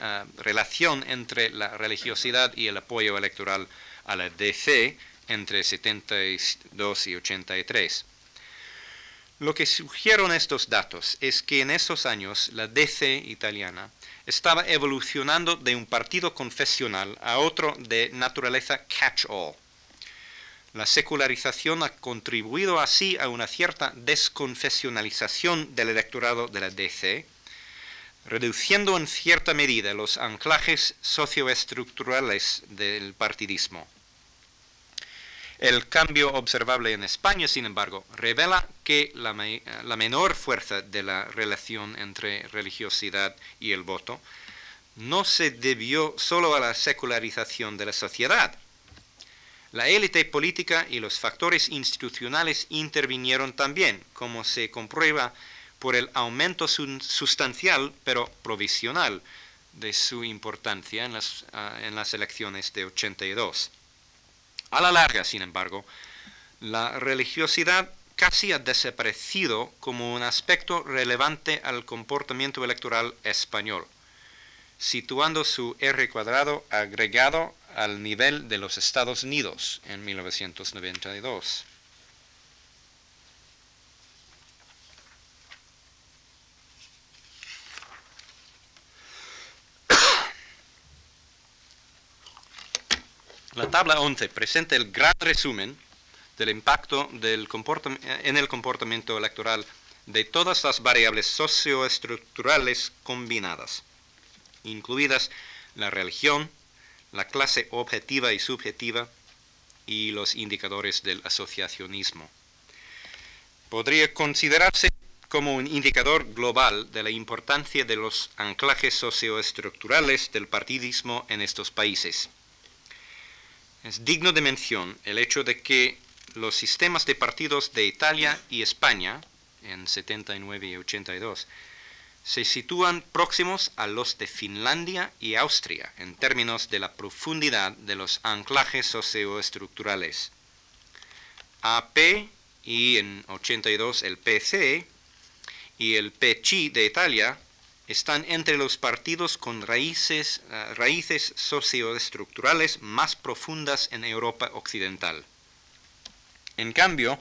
ah, relación entre la religiosidad y el apoyo electoral a la DC entre 72 y 83. Lo que sugieren estos datos es que en esos años la DC italiana estaba evolucionando de un partido confesional a otro de naturaleza catch-all. La secularización ha contribuido así a una cierta desconfesionalización del electorado de la DC, reduciendo en cierta medida los anclajes socioestructurales del partidismo. El cambio observable en España, sin embargo, revela que la, menor fuerza de la relación entre religiosidad y el voto no se debió solo a la secularización de la sociedad. La élite política y los factores institucionales intervinieron también, como se comprueba por el aumento sustancial, pero provisional, de su importancia en las, ah, en las elecciones de 82. A la larga, sin embargo, la religiosidad casi ha desaparecido como un aspecto relevante al comportamiento electoral español, situando su R cuadrado agregado al nivel de los Estados Unidos en 1992. La tabla 11 presenta el gran resumen del impacto en el comportamiento electoral de todas las variables socioestructurales combinadas, incluidas la religión, la clase objetiva y subjetiva y los indicadores del asociacionismo. Podría considerarse como un indicador global de la importancia de los anclajes socioestructurales del partidismo en estos países. Es digno de mención el hecho de que los sistemas de partidos de Italia y España, en 79 y 82, se sitúan próximos a los de Finlandia y Austria en términos de la profundidad de los anclajes socioestructurales. AP y en 82 el PC y el PCI de Italia están entre los partidos con raíces, uh, raíces socioestructurales más profundas en Europa Occidental. En cambio,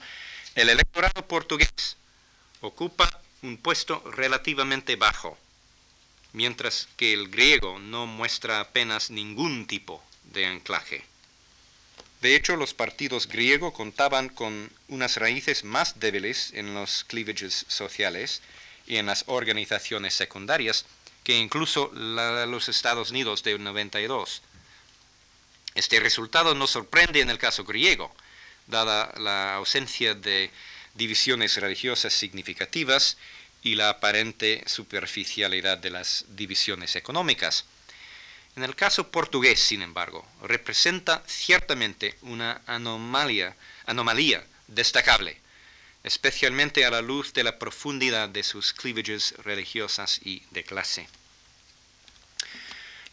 el electorado portugués ocupa un puesto relativamente bajo, mientras que el griego no muestra apenas ningún tipo de anclaje. De hecho, los partidos griegos contaban con unas raíces más débiles en los cleavages sociales, y en las organizaciones secundarias que incluso los Estados Unidos de 92. Este resultado no sorprende en el caso griego, dada la ausencia de divisiones religiosas significativas y la aparente superficialidad de las divisiones económicas. En el caso portugués, sin embargo, representa ciertamente una anomalía, destacable especialmente a la luz de la profundidad de sus cleavages religiosas y de clase.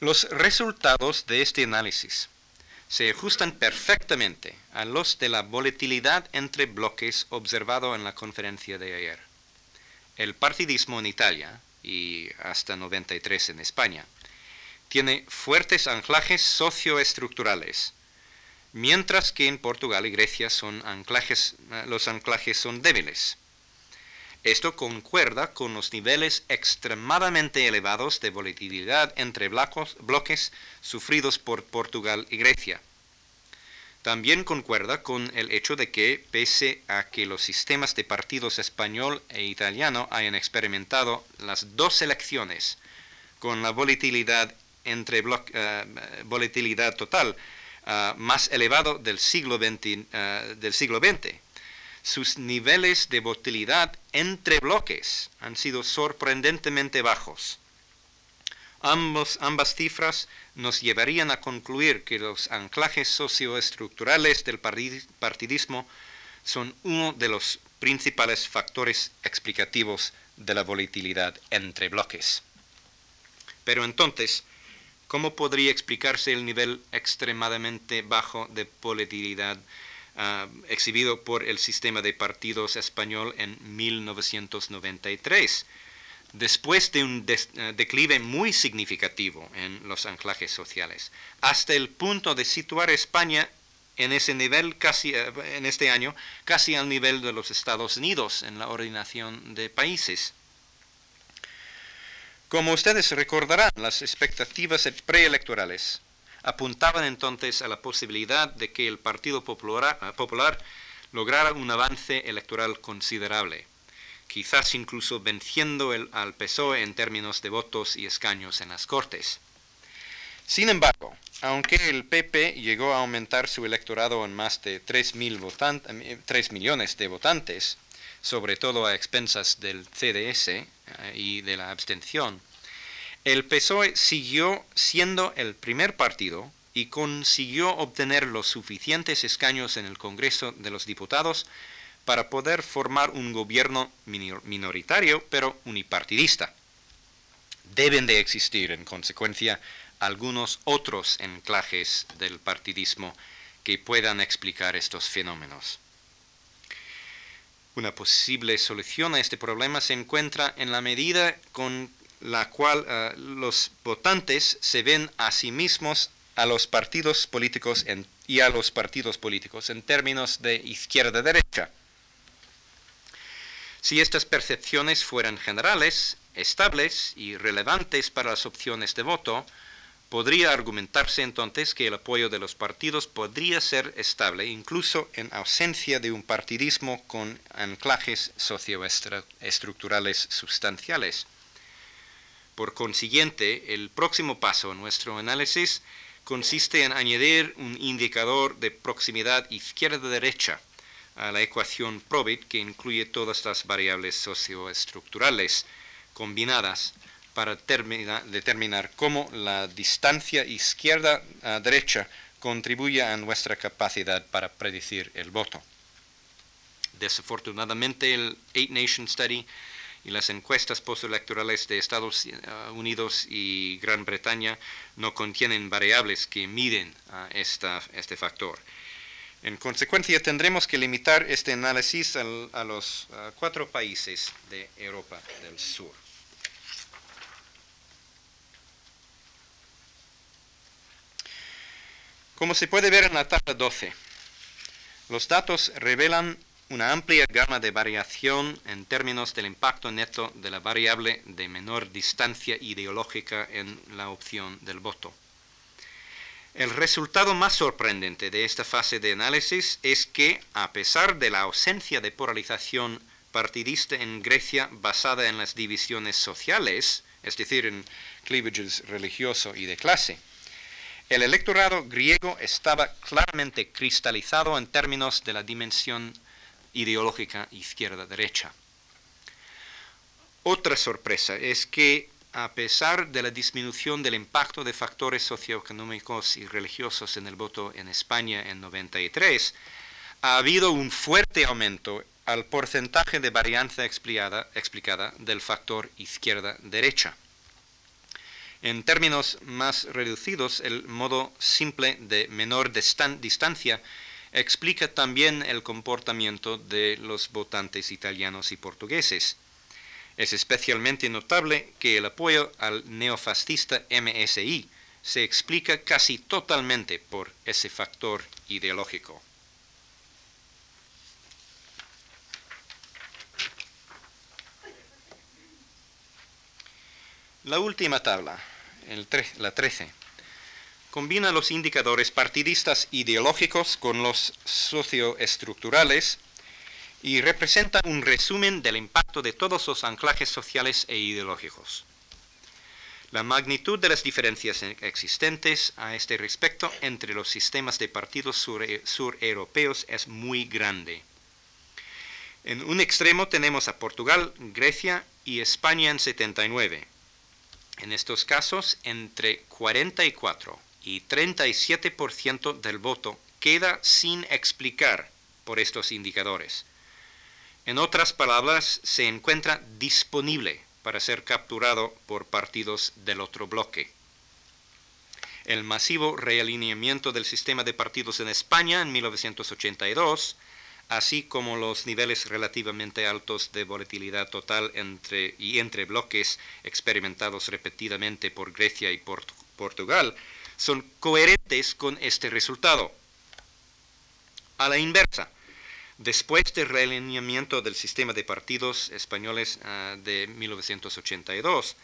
Los resultados de este análisis se ajustan perfectamente a los de la volatilidad entre bloques observado en la conferencia de ayer. El partidismo en Italia, y hasta 93 en España. Tiene fuertes anclajes socioestructurales, mientras que en Portugal y Grecia son anclajes, eh, los anclajes son débiles. Esto concuerda con los niveles extremadamente elevados de volatilidad entre bloques sufridos por Portugal y Grecia. También concuerda con el hecho de que, pese a que los sistemas de partidos español e italiano hayan experimentado las dos elecciones con la volatilidad, entre eh, volatilidad total eh, más elevado del siglo, eh, del siglo XX, sus niveles de volatilidad entre bloques han sido sorprendentemente bajos. ambas cifras nos llevarían a concluir que los anclajes socioestructurales del partidismo son uno de los principales factores explicativos de la volatilidad entre bloques. Pero entonces, ¿cómo podría explicarse el nivel extremadamente bajo de volatilidad ah, exhibido por el sistema de partidos español en 1993? después de un eh, declive muy significativo en los anclajes sociales, hasta el punto de situar a España en ese nivel casi eh, en este año casi al nivel de los Estados Unidos en la ordenación de países. Como ustedes recordarán, las expectativas preelectorales apuntaban entonces a la posibilidad de que el Partido Popular lograra un avance electoral considerable quizás incluso venciendo al PSOE en términos de votos y escaños en las Cortes. Sin embargo, aunque el PP llegó a aumentar su electorado en más de 3, 3 millones de votantes, sobre todo a expensas del CDS eh, y de la abstención, el PSOE siguió siendo el primer partido y consiguió obtener los suficientes escaños en el Congreso de los Diputados para poder formar un gobierno minoritario pero unipartidista. Deben de existir, en consecuencia, algunos otros enclajes del partidismo que puedan explicar estos fenómenos. Una posible solución a este problema se encuentra en la medida con la cual eh, los votantes se ven a sí mismos a los partidos políticos y a los partidos políticos en términos de izquierda-derecha. Si estas percepciones fueran generales, estables y relevantes para las opciones de voto, podría argumentarse entonces que el apoyo de los partidos podría ser estable incluso en ausencia de un partidismo con anclajes socioestructurales sustanciales. Por consiguiente, el próximo paso en nuestro análisis consiste en añadir un indicador de proximidad izquierda-derecha a la ecuación Probit que incluye todas las variables socioestructurales combinadas para determinar cómo la distancia izquierda-derecha contribuye a nuestra capacidad para predecir el voto. Desafortunadamente, el Eight Nation Study y las encuestas postelectorales de Estados Unidos y Gran Bretaña no contienen variables que miden este factor. En consecuencia, tendremos que limitar este análisis a los cuatro países de Europa del Sur. Como se puede ver en la tabla 12, los datos revelan una amplia gama de variación en términos del impacto neto de la variable de menor distancia ideológica en la opción del voto. El resultado más sorprendente de esta fase de análisis es que, a pesar de la ausencia de polarización partidista en Grecia basada en las divisiones sociales, es decir, en cleavages religioso y de clase, el electorado griego estaba claramente cristalizado en términos de la dimensión ideológica izquierda-derecha. Otra sorpresa es que a pesar de la disminución del impacto de factores socioeconómicos y religiosos en el voto en España en 93, ha habido un fuerte aumento al porcentaje de varianza explicada, explicada del factor izquierda-derecha. En términos más reducidos, el modo simple de menor distancia explica también el comportamiento de los votantes italianos y portugueses Es especialmente notable que el apoyo al neofascista MSI se explica casi totalmente por ese factor ideológico. La última tabla, la 13, combina los indicadores partidistas ideológicos con los socioestructurales y representa un resumen del impacto de todos los anclajes sociales e ideológicos. La magnitud de las diferencias existentes a este respecto entre los sistemas de partidos sureuropeos es muy grande. En un extremo tenemos a Portugal, Grecia y España en 79. En estos casos, entre 44 y 37% del voto queda sin explicar por estos indicadores. En otras palabras, se encuentra disponible para ser capturado por partidos del otro bloque. El masivo realineamiento del sistema de partidos en España en 1982, así como los niveles relativamente altos de volatilidad total entre, y entre bloques experimentados repetidamente por Grecia y Portugal, son coherentes con este resultado. A la inversa, Después del realineamiento del sistema de partidos españoles ah, de 1982,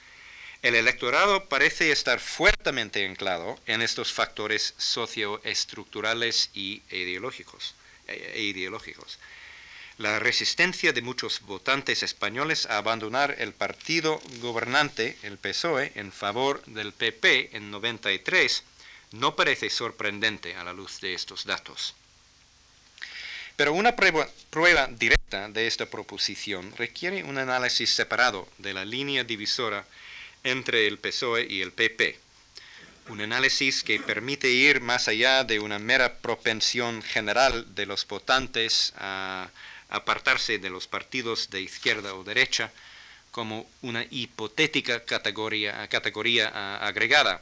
el electorado parece estar fuertemente anclado en estos factores socioestructurales y ideológicos, e, e ideológicos. La resistencia de muchos votantes españoles a abandonar el partido gobernante, el PSOE, en favor del PP en 93, no parece sorprendente a la luz de estos datos. Pero una prueba, directa de esta proposición requiere un análisis separado de la línea divisora entre el PSOE y el PP. Un análisis que permite ir más allá de una mera propensión general de los votantes a apartarse de los partidos de izquierda o derecha como una hipotética categoría, categoría agregada.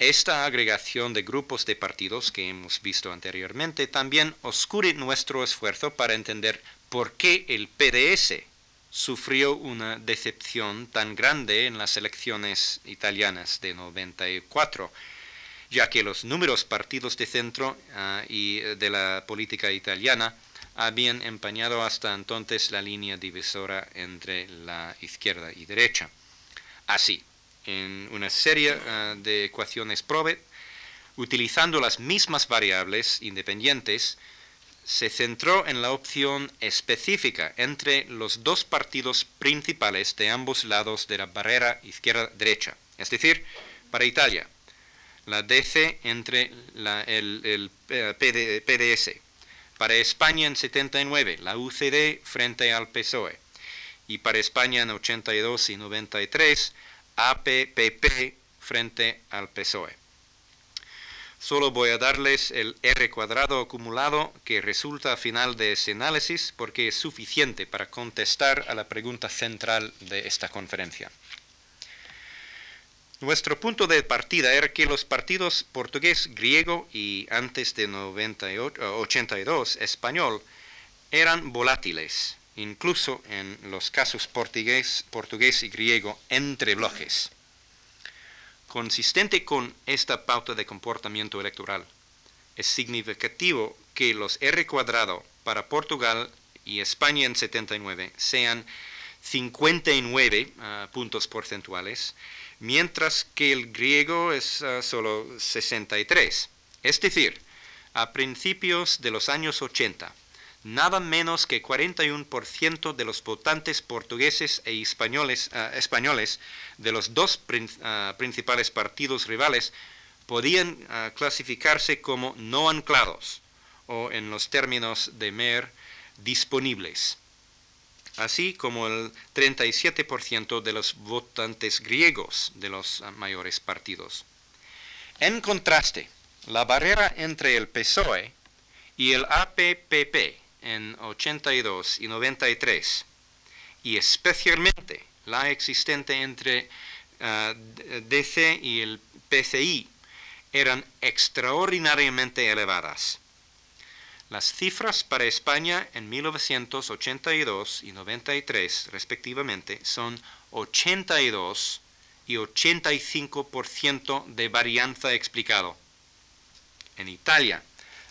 Esta agregación de grupos de partidos que hemos visto anteriormente también oscure nuestro esfuerzo para entender por qué el PDS sufrió una decepción tan grande en las elecciones italianas de 94, ya que los números partidos de centro ah, y de la política italiana habían empañado hasta entonces la línea divisora entre la izquierda y derecha. Así, en una serie eh, de ecuaciones Probet, utilizando las mismas variables independientes, se centró en la opción específica entre los dos partidos principales de ambos lados de la barrera izquierda-derecha, es decir, para Italia, la DC entre el, PDS, eh, para España en 79, la UCD frente al PSOE, y para España en 82 y 93, APPP frente al PSOE. Solo voy a darles el R cuadrado acumulado que resulta a final de ese análisis porque es suficiente para contestar a la pregunta central de esta conferencia. Nuestro punto de partida era que los partidos portugués, griego y antes de 82 español eran volátiles incluso en los casos portugués, portugués y griego entre bloques. Consistente con esta pauta de comportamiento electoral, es significativo que los R cuadrado para Portugal y España en 79 sean 59 ah, puntos porcentuales, mientras que el griego es ah, solo 63. Es decir, a principios de los años 80, nada menos que 41% de los votantes portugueses e españoles, ah, de los dos ah, principales partidos rivales podían ah, clasificarse como no anclados o en los términos de MER disponibles, así como el 37% de los votantes griegos de los mayores partidos. En contraste, la barrera entre el PSOE y el APPP en 82 y 93, y especialmente la existente entre ah, DC y el PCI, eran extraordinariamente elevadas. Las cifras para España en 1982 y 93 respectivamente son 82 y 85% de varianza explicado. En Italia,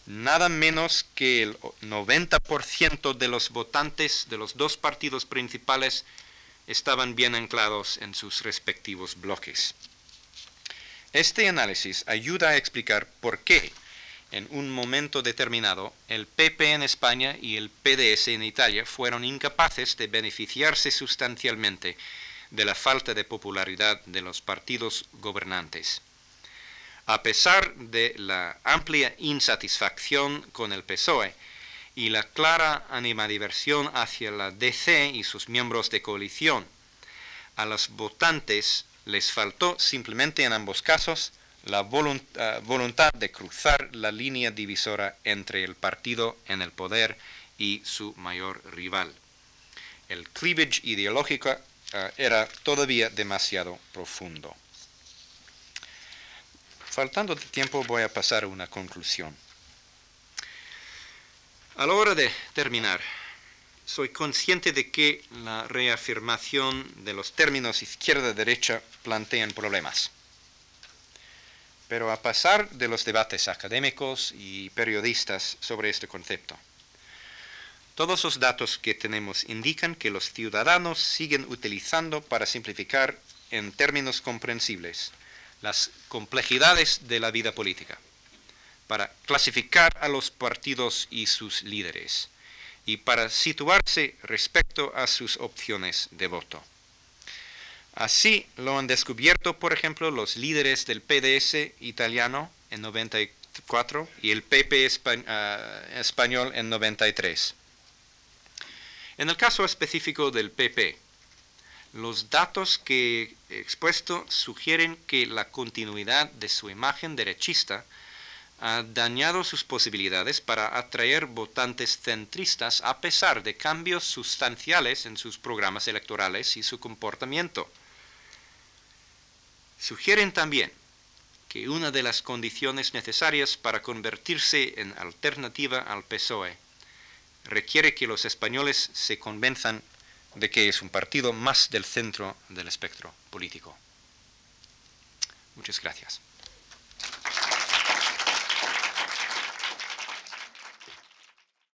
nada menos que el 90% de los votantes de los dos partidos principales estaban bien anclados en sus respectivos bloques. Este análisis ayuda a explicar por qué, en un momento determinado, el PP en España y el PDS en Italia fueron incapaces de beneficiarse sustancialmente de la falta de popularidad de los partidos gobernantes. A pesar de la amplia insatisfacción con el PSOE y la clara animadiversión hacia la DC y sus miembros de coalición, a los votantes les faltó simplemente en ambos casos la eh, voluntad de cruzar la línea divisora entre el partido en el poder y su mayor rival. El cleavage ideológico eh, era todavía demasiado profundo. Faltando de tiempo voy a pasar a una conclusión. A la hora de terminar, soy consciente de que la reafirmación de los términos izquierda-derecha plantean problemas. Pero a pasar de los debates académicos y periodistas sobre este concepto, todos los datos que tenemos indican que los ciudadanos siguen utilizando para simplificar en términos comprensibles las complejidades de la vida política, para clasificar a los partidos y sus líderes, y para situarse respecto a sus opciones de voto. Así lo han descubierto, por ejemplo, los líderes del PDS italiano en 94 y el PP ah, español en 93. En el caso específico del PP, los datos que he expuesto sugieren que la continuidad de su imagen derechista ha dañado sus posibilidades para atraer votantes centristas a pesar de cambios sustanciales en sus programas electorales y su comportamiento. Sugieren también que una de las condiciones necesarias para convertirse en alternativa al PSOE requiere que los españoles se convenzan de que es un partido más del centro del espectro político. Muchas gracias.